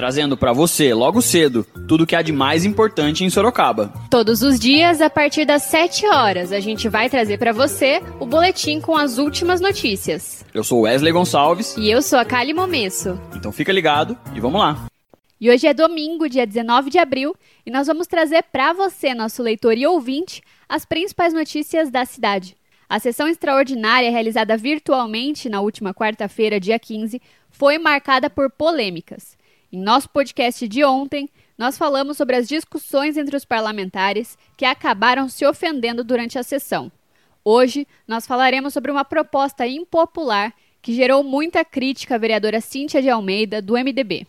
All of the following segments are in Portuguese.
trazendo para você, logo cedo, tudo que há de mais importante em Sorocaba. Todos os dias, a partir das 7 horas, a gente vai trazer para você o boletim com as últimas notícias. Eu sou Wesley Gonçalves. E eu sou a Kali Momesso. Então fica ligado e vamos lá. E hoje é domingo, dia 19 de abril, e nós vamos trazer para você, nosso leitor e ouvinte, as principais notícias da cidade. A sessão extraordinária realizada virtualmente na última quarta-feira, dia 15, foi marcada por polêmicas. Em nosso podcast de ontem, nós falamos sobre as discussões entre os parlamentares que acabaram se ofendendo durante a sessão. Hoje, nós falaremos sobre uma proposta impopular que gerou muita crítica à vereadora Cíntia de Almeida, do MDB.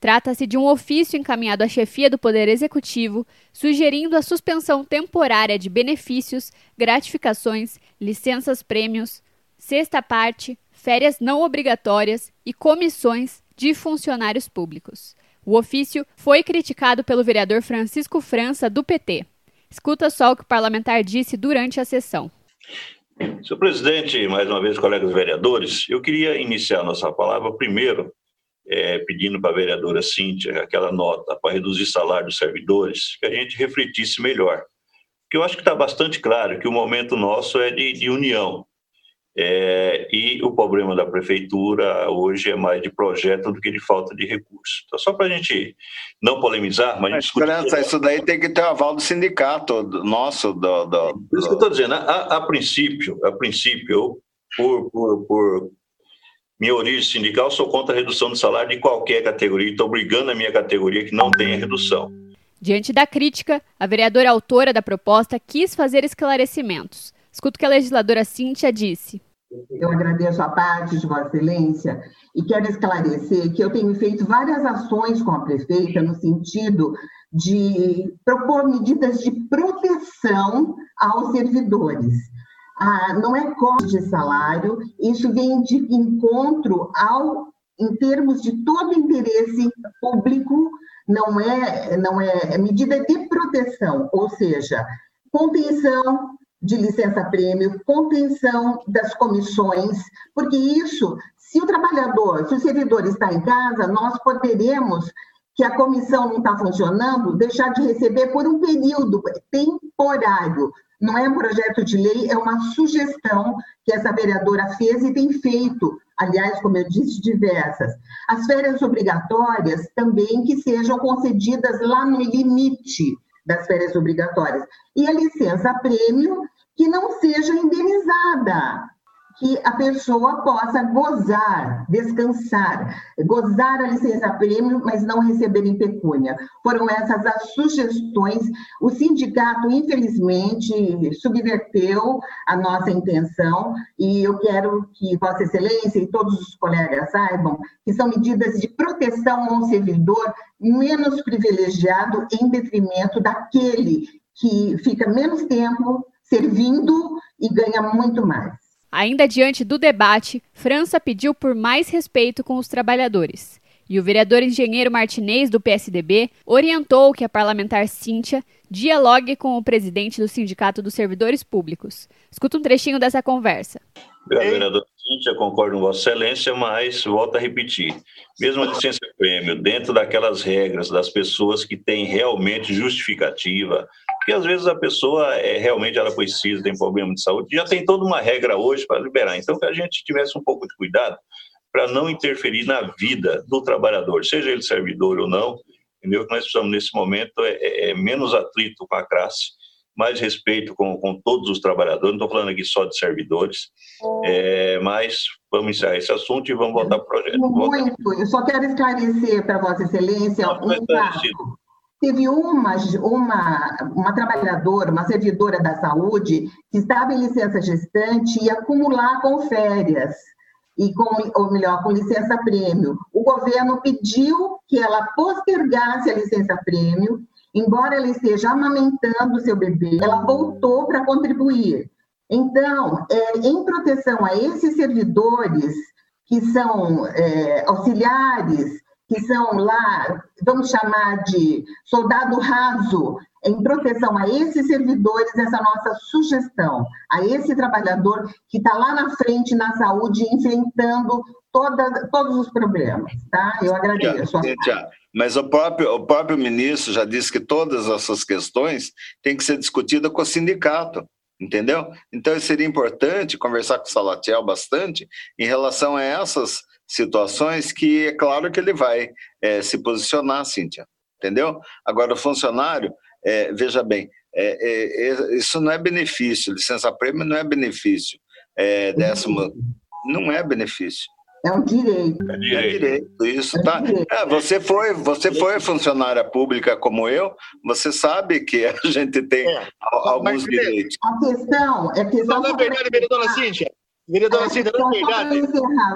Trata-se de um ofício encaminhado à chefia do Poder Executivo, sugerindo a suspensão temporária de benefícios, gratificações, licenças-prêmios, sexta parte, férias não obrigatórias e comissões de funcionários públicos. O ofício foi criticado pelo vereador Francisco França, do PT. Escuta só o que o parlamentar disse durante a sessão. Senhor presidente, mais uma vez, colegas vereadores, eu queria iniciar nossa palavra primeiro é, pedindo para a vereadora Cíntia aquela nota para reduzir salário dos servidores, que a gente refletisse melhor. Porque eu acho que está bastante claro que o momento nosso é de, de união. É, e o problema da prefeitura hoje é mais de projeto do que de falta de recursos. Então, só para a gente não polemizar, mas. mas discutir... isso daí tem que ter o aval do sindicato do, nosso. Do, do, Por isso que eu estou dizendo, a, a, princípio, a princípio, por, por, por minha origem sindical, sou contra a redução de salário de qualquer categoria, estou brigando a minha categoria que não tenha redução. Diante da crítica, a vereadora autora da proposta quis fazer esclarecimentos. Escuta o que a legisladora Cíntia disse. Eu agradeço a parte de Vossa Excelência e quero esclarecer que eu tenho feito várias ações com a prefeita no sentido de propor medidas de proteção aos servidores. Ah, não é corte de salário, isso vem de encontro ao, em termos de todo interesse público, não é, não é, é medida de proteção, ou seja, contenção de licença-prêmio, contenção das comissões, porque isso, se o trabalhador, se o servidor está em casa, nós poderemos, que a comissão não está funcionando, deixar de receber por um período temporário. Não é um projeto de lei, é uma sugestão que essa vereadora fez e tem feito, aliás, como eu disse, diversas. As férias obrigatórias também que sejam concedidas lá no limite das férias obrigatórias. E a licença prêmio que não seja indenizada, que a pessoa possa gozar, descansar, gozar a licença prêmio, mas não receber em pecúnia. Foram essas as sugestões. O sindicato, infelizmente, subverteu a nossa intenção e eu quero que Vossa Excelência e todos os colegas saibam que são medidas de proteção a um servidor menos privilegiado em detrimento daquele que fica menos tempo servindo e ganha muito mais. Ainda diante do debate, França pediu por mais respeito com os trabalhadores. E o vereador engenheiro Martinez, do PSDB, orientou que a parlamentar Cíntia dialogue com o presidente do Sindicato dos Servidores Públicos. Escuta um trechinho dessa conversa. Vereador Cíntia, concordo com Vossa Excelência, mas volto a repetir. Mesmo a licença prêmio, dentro daquelas regras das pessoas que têm realmente justificativa, porque às vezes a pessoa é, realmente ela precisa, tem problema de saúde, já tem toda uma regra hoje para liberar. Então, que a gente tivesse um pouco de cuidado para não interferir na vida do trabalhador, seja ele servidor ou não, entendeu? O que nós precisamos nesse momento é, é, é menos atrito com a classe, mais respeito com, com todos os trabalhadores, não estou falando aqui só de servidores, é, mas vamos encerrar esse assunto e vamos voltar para o projeto. Muito, eu só quero esclarecer para Vossa Excelência um fato. Teve uma, uma, uma trabalhadora, uma servidora da saúde, que estava em licença gestante e acumular com férias. e com, ou melhor, com licença prêmio. O governo pediu que ela postergasse a licença prêmio, embora ela esteja amamentando seu bebê, ela voltou para contribuir. Então, é, em proteção a esses servidores que são é, auxiliares, que são lá, vamos chamar de soldado raso, em proteção a esses servidores, essa nossa sugestão, a esse trabalhador que está lá na frente na saúde, enfrentando toda, todos os problemas, tá? Eu agradeço. Já, mas o próprio, o próprio ministro já disse que todas essas questões têm que ser discutidas com o sindicato entendeu? Então seria importante conversar com o Salatiel bastante em relação a essas situações que é claro que ele vai é, se posicionar, Cíntia, entendeu? Agora o funcionário, é, veja bem, é, é, é isso não é benefício, licença-prêmio não é benefício, é, décimo, não é benefício. É um direito. É direito, é direito isso, é tá? É, você foi, você foi funcionária pública como eu, você sabe que a gente tem é. alguns direitos. A questão é que não, é verdade, vereadora Cíntia. Vereadora Cíntia, não é verdade.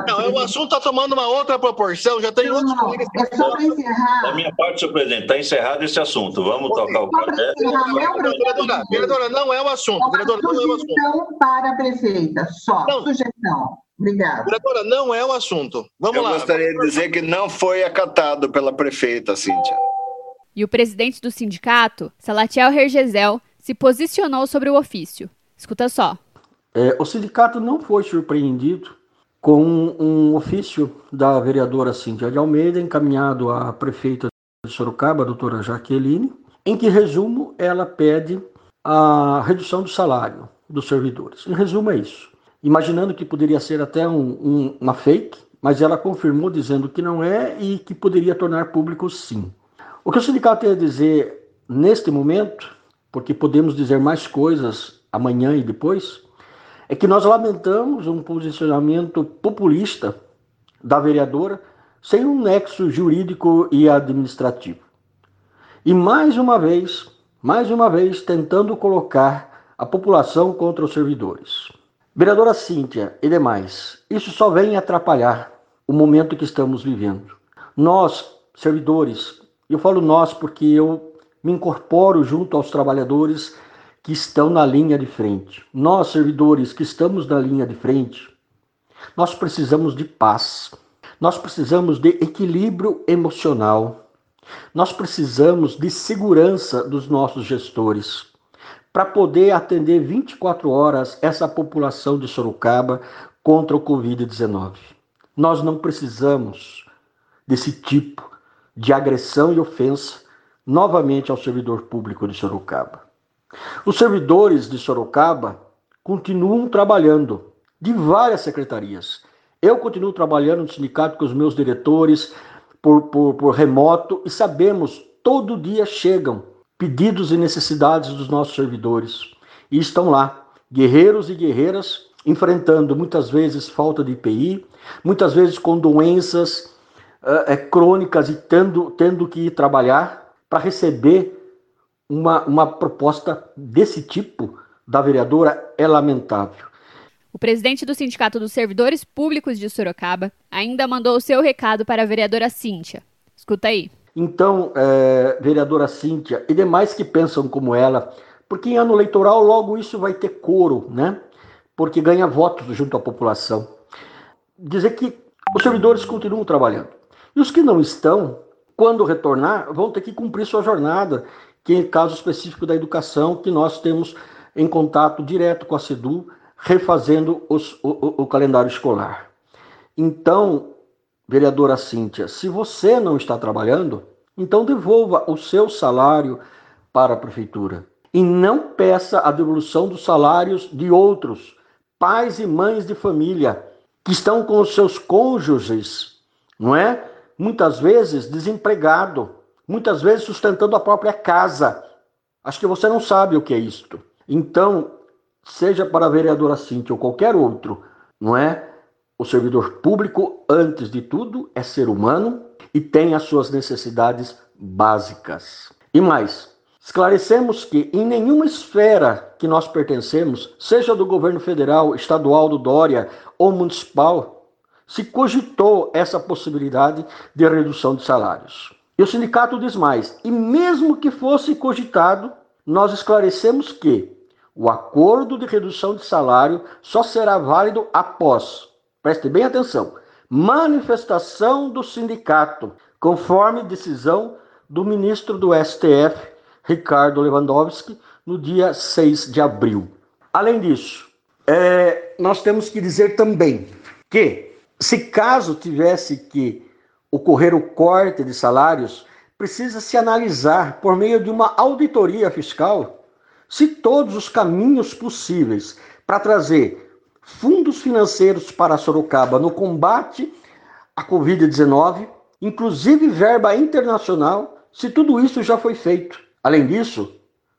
Não, é, o assunto está tomando uma outra proporção, já tem não, outros colegas. É só para encerrar. Da minha parte, senhor presidente, está encerrado esse assunto. Vamos tocar o café. Vereadora, vereadora, não é o assunto. Vereadora, não é o assunto. Sugestão para a prefeita, só. Não. Sugestão. Obrigada. Vereadora, não é o assunto. Vamos Eu lá. Eu gostaria de dizer que não foi acatado pela prefeita, Cíntia. E o presidente do sindicato, Salatiel Hergezel, se posicionou sobre o ofício. Escuta só. É, o sindicato não foi surpreendido com um ofício da vereadora Cíntia de Almeida, encaminhado à prefeita de Sorocaba, a doutora Jaqueline, em que, resumo, ela pede a redução do salário dos servidores. Em resumo, é isso imaginando que poderia ser até um, um, uma fake, mas ela confirmou dizendo que não é e que poderia tornar público sim. O que o sindicato tem a dizer neste momento, porque podemos dizer mais coisas amanhã e depois, é que nós lamentamos um posicionamento populista da vereadora sem um nexo jurídico e administrativo. E mais uma vez, mais uma vez, tentando colocar a população contra os servidores. Vereadora Cíntia e demais, isso só vem atrapalhar o momento que estamos vivendo. Nós, servidores, eu falo nós porque eu me incorporo junto aos trabalhadores que estão na linha de frente. Nós, servidores que estamos na linha de frente, nós precisamos de paz. Nós precisamos de equilíbrio emocional. Nós precisamos de segurança dos nossos gestores para poder atender 24 horas essa população de Sorocaba contra o Covid-19. Nós não precisamos desse tipo de agressão e ofensa novamente ao servidor público de Sorocaba. Os servidores de Sorocaba continuam trabalhando de várias secretarias. Eu continuo trabalhando no sindicato com os meus diretores por, por, por remoto e sabemos, todo dia chegam pedidos e necessidades dos nossos servidores. E estão lá, guerreiros e guerreiras, enfrentando muitas vezes falta de IPI, muitas vezes com doenças uh, crônicas e tendo, tendo que ir trabalhar para receber uma, uma proposta desse tipo da vereadora é lamentável. O presidente do Sindicato dos Servidores Públicos de Sorocaba ainda mandou o seu recado para a vereadora Cíntia. Escuta aí. Então, é, vereadora Cíntia e demais que pensam como ela, porque em ano eleitoral logo isso vai ter coro, né? Porque ganha votos junto à população. Dizer que os servidores continuam trabalhando. E os que não estão, quando retornar, vão ter que cumprir sua jornada, que é caso específico da educação, que nós temos em contato direto com a CEDU, refazendo os, o, o calendário escolar. Então, vereadora Cíntia, se você não está trabalhando, então devolva o seu salário para a prefeitura. E não peça a devolução dos salários de outros, pais e mães de família, que estão com os seus cônjuges, não é? Muitas vezes desempregado, muitas vezes sustentando a própria casa. Acho que você não sabe o que é isto. Então, seja para a vereadora Cintia ou qualquer outro, não é? O servidor público, antes de tudo, é ser humano e tem as suas necessidades básicas. E mais, esclarecemos que em nenhuma esfera que nós pertencemos, seja do governo federal, estadual do Dória ou municipal, se cogitou essa possibilidade de redução de salários. E o sindicato diz mais: e mesmo que fosse cogitado, nós esclarecemos que o acordo de redução de salário só será válido após, preste bem atenção, manifestação do sindicato, conforme decisão do ministro do STF, Ricardo Lewandowski, no dia 6 de abril. Além disso, é, nós temos que dizer também que, se caso tivesse que ocorrer o corte de salários, precisa se analisar, por meio de uma auditoria fiscal, se todos os caminhos possíveis para trazer fundos financeiros para Sorocaba no combate à Covid-19, inclusive verba internacional, se tudo isso já foi feito. Além disso,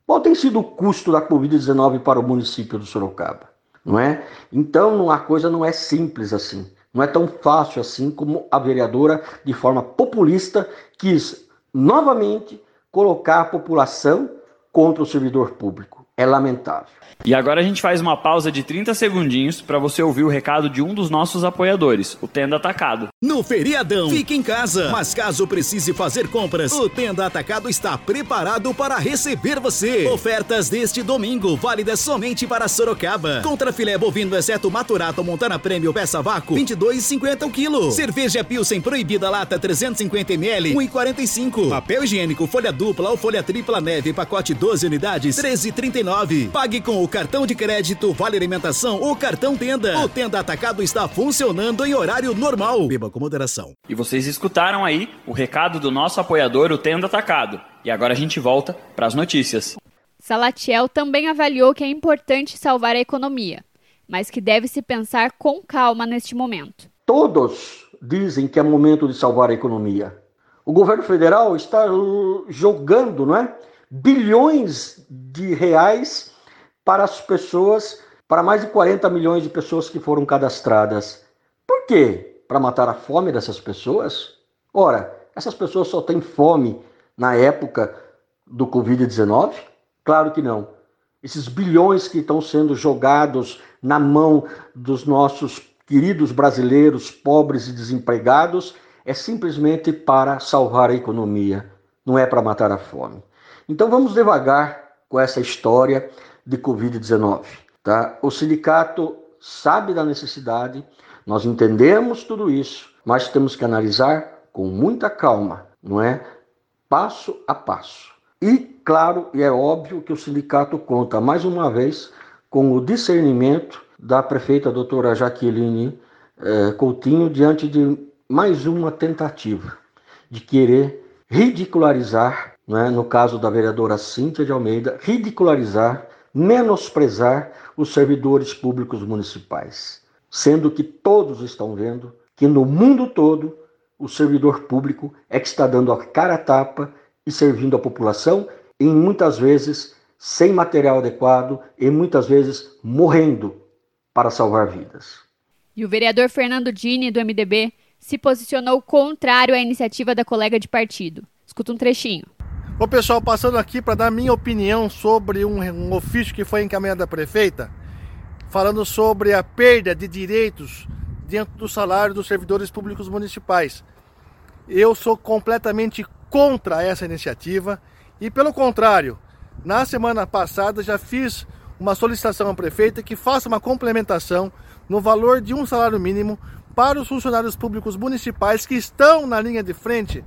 qual tem sido o custo da Covid-19 para o município do Sorocaba? Não é? Então, a coisa não é simples assim. Não é tão fácil assim como a vereadora, de forma populista, quis novamente colocar a população contra o servidor público. É lamentável. E agora a gente faz uma pausa de 30 segundinhos para você ouvir o recado de um dos nossos apoiadores, o Tenda Atacado. No feriadão, fique em casa. Mas caso precise fazer compras, o Tenda Atacado está preparado para receber você. Ofertas deste domingo, válidas somente para Sorocaba. Contra filé bovino, exceto maturato Montana Prêmio Peça Vácuo, 22,50 o quilo. Cerveja Pilsen Proibida Lata 350ml, 1,45. Papel higiênico folha dupla ou folha tripla neve, pacote 12 unidades, 13,39. Pague com o cartão de crédito, vale alimentação ou cartão Tenda. O Tenda Atacado está funcionando em horário normal. Beba com moderação. E vocês escutaram aí o recado do nosso apoiador, o Tenda Atacado. E agora a gente volta para as notícias. Salatiel também avaliou que é importante salvar a economia, mas que deve se pensar com calma neste momento. Todos dizem que é momento de salvar a economia. O governo federal está jogando, não é? Bilhões de reais para as pessoas, para mais de 40 milhões de pessoas que foram cadastradas. Por quê? Para matar a fome dessas pessoas? Ora, essas pessoas só têm fome na época do Covid-19? Claro que não. Esses bilhões que estão sendo jogados na mão dos nossos queridos brasileiros pobres e desempregados é simplesmente para salvar a economia, não é para matar a fome. Então vamos devagar com essa história de Covid-19. Tá? O sindicato sabe da necessidade, nós entendemos tudo isso, mas temos que analisar com muita calma, não é? Passo a passo. E, claro, e é óbvio que o sindicato conta mais uma vez com o discernimento da prefeita doutora Jaqueline eh, Coutinho diante de mais uma tentativa de querer ridicularizar, é? no caso da vereadora Cíntia de Almeida, ridicularizar menosprezar os servidores públicos municipais, sendo que todos estão vendo que no mundo todo o servidor público é que está dando a cara a tapa e servindo a população, e muitas vezes sem material adequado e muitas vezes morrendo para salvar vidas. E o vereador Fernando Dini, do MDB, se posicionou contrário à iniciativa da colega de partido. Escuta um trechinho. Ô pessoal, passando aqui para dar minha opinião sobre um, um, ofício que foi encaminhado à prefeita, falando sobre a perda de direitos dentro do salário dos servidores públicos municipais. Eu sou completamente contra essa iniciativa e, pelo contrário, na semana passada já fiz uma solicitação à prefeita que faça uma complementação no valor de um salário mínimo para os funcionários públicos municipais que estão na linha de frente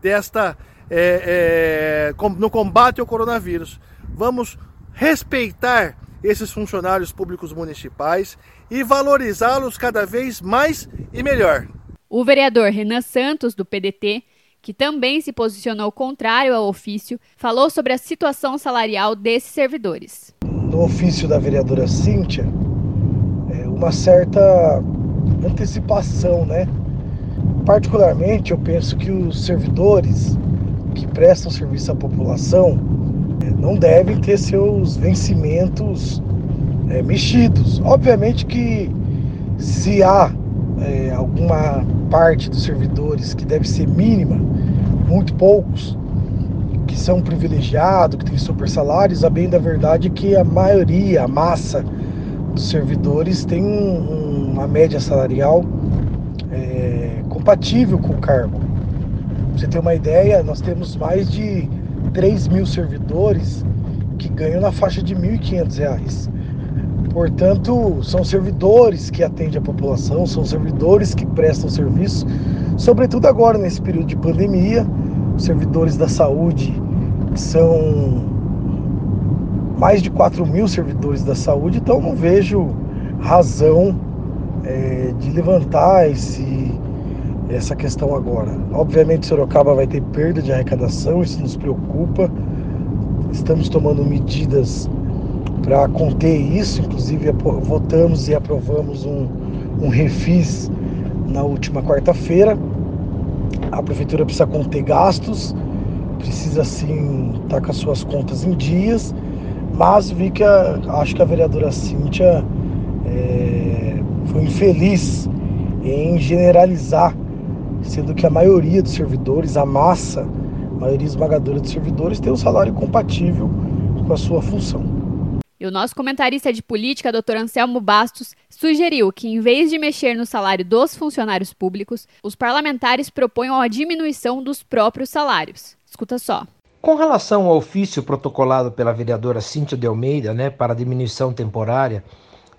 desta é, é, no combate ao coronavírus. Vamos respeitar esses funcionários públicos municipais e valorizá-los cada vez mais e melhor. O vereador Renan Santos, do PDT, que também se posicionou contrário ao ofício, falou sobre a situação salarial desses servidores. No ofício da vereadora Cíntia, é uma certa antecipação, né? Particularmente, eu penso que os servidores que prestam serviço à população é, não devem ter seus vencimentos é, mexidos. Obviamente que se há é, alguma parte dos servidores que deve ser mínima, muito poucos, que são privilegiados, que têm super salários, a bem da verdade é que a maioria, a massa dos servidores tem um, uma média salarial compatível com o cargo. Você ter uma ideia, nós temos mais de 3 mil servidores que ganham na faixa de R$ 1.500. Portanto, são servidores que atendem a população, são servidores que prestam serviço, sobretudo agora nesse período de pandemia, servidores da saúde são mais de 4 mil servidores da saúde, então não vejo razão é, de levantar esse, essa questão agora. Obviamente, Sorocaba vai ter perda de arrecadação, isso nos preocupa. Estamos tomando medidas para conter isso, inclusive votamos e aprovamos um, um refis na última quarta-feira. A prefeitura precisa conter gastos, precisa sim estar com as suas contas em dias, mas vi que a, acho que a vereadora Cíntia é, foi infeliz em generalizar, sendo que a maioria dos servidores, a massa, a maioria esmagadora dos servidores, tem um salário compatível com a sua função. E o nosso comentarista de política, Dr. Anselmo Bastos, sugeriu que, em vez de mexer no salário dos funcionários públicos, os parlamentares proponham a diminuição dos próprios salários. Escuta só. Com relação ao ofício protocolado pela vereadora Cíntia de Almeida, né, para diminuição temporária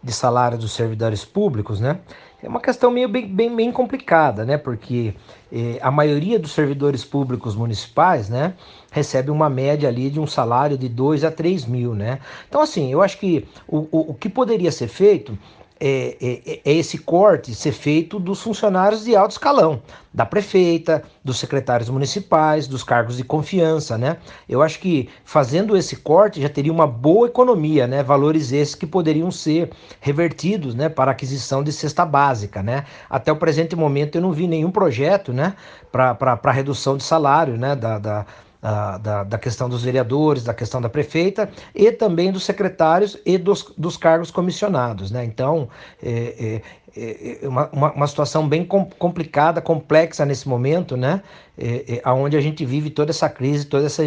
de salário dos servidores públicos, né, é uma questão meio bem, bem, bem complicada, né? Porque eh, a maioria dos servidores públicos municipais, né, recebe uma média ali de um salário de 2 a 3 mil, né? Então, assim, eu acho que o, o, o que poderia ser feito é, é, é, esse corte ser feito dos funcionários de alto escalão, da prefeita, dos secretários municipais, dos cargos de confiança, né? Eu acho que fazendo esse corte já teria uma boa economia, né? Valores esses que poderiam ser revertidos, né? Para aquisição de cesta básica, né? Até o presente momento eu não vi nenhum projeto, né? Para redução de salário, né? da, da da, da, questão dos vereadores, da questão da prefeita e também dos secretários e dos, dos cargos comissionados. Né? Então, é, é, é uma, uma, situação bem complicada, complexa nesse momento, né? É, é, onde a gente vive toda essa crise, toda essa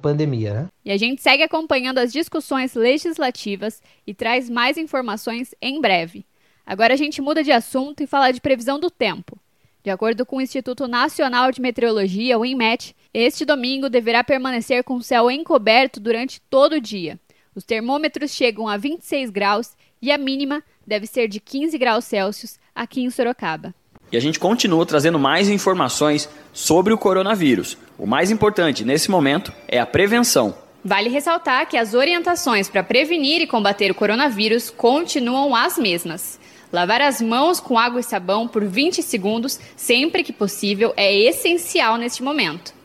pandemia. Né? E a gente segue acompanhando as discussões legislativas e traz mais informações em breve. Agora a gente muda de assunto e fala de previsão do tempo. De acordo com o Instituto Nacional de Meteorologia, o INMET, este domingo deverá permanecer com o céu encoberto durante todo o dia. Os termômetros chegam a 26 graus e a mínima deve ser de 15 graus Celsius aqui em Sorocaba. E a gente continua trazendo mais informações sobre o coronavírus. O mais importante nesse momento é a prevenção. Vale ressaltar que as orientações para prevenir e combater o coronavírus continuam as mesmas. Lavar as mãos com água e sabão por 20 segundos, sempre que possível, é essencial neste momento.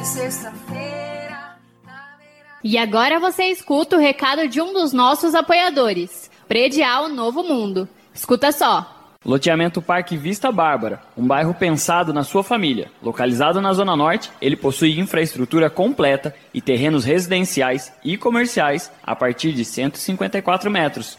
E sexta-feira. E agora você escuta o recado de um dos nossos apoiadores, Predial Novo Mundo. Escuta só. Loteamento Parque Vista Bárbara, um bairro pensado na sua família. Localizado na Zona Norte, ele possui infraestrutura completa e terrenos residenciais e comerciais a partir de 154 metros.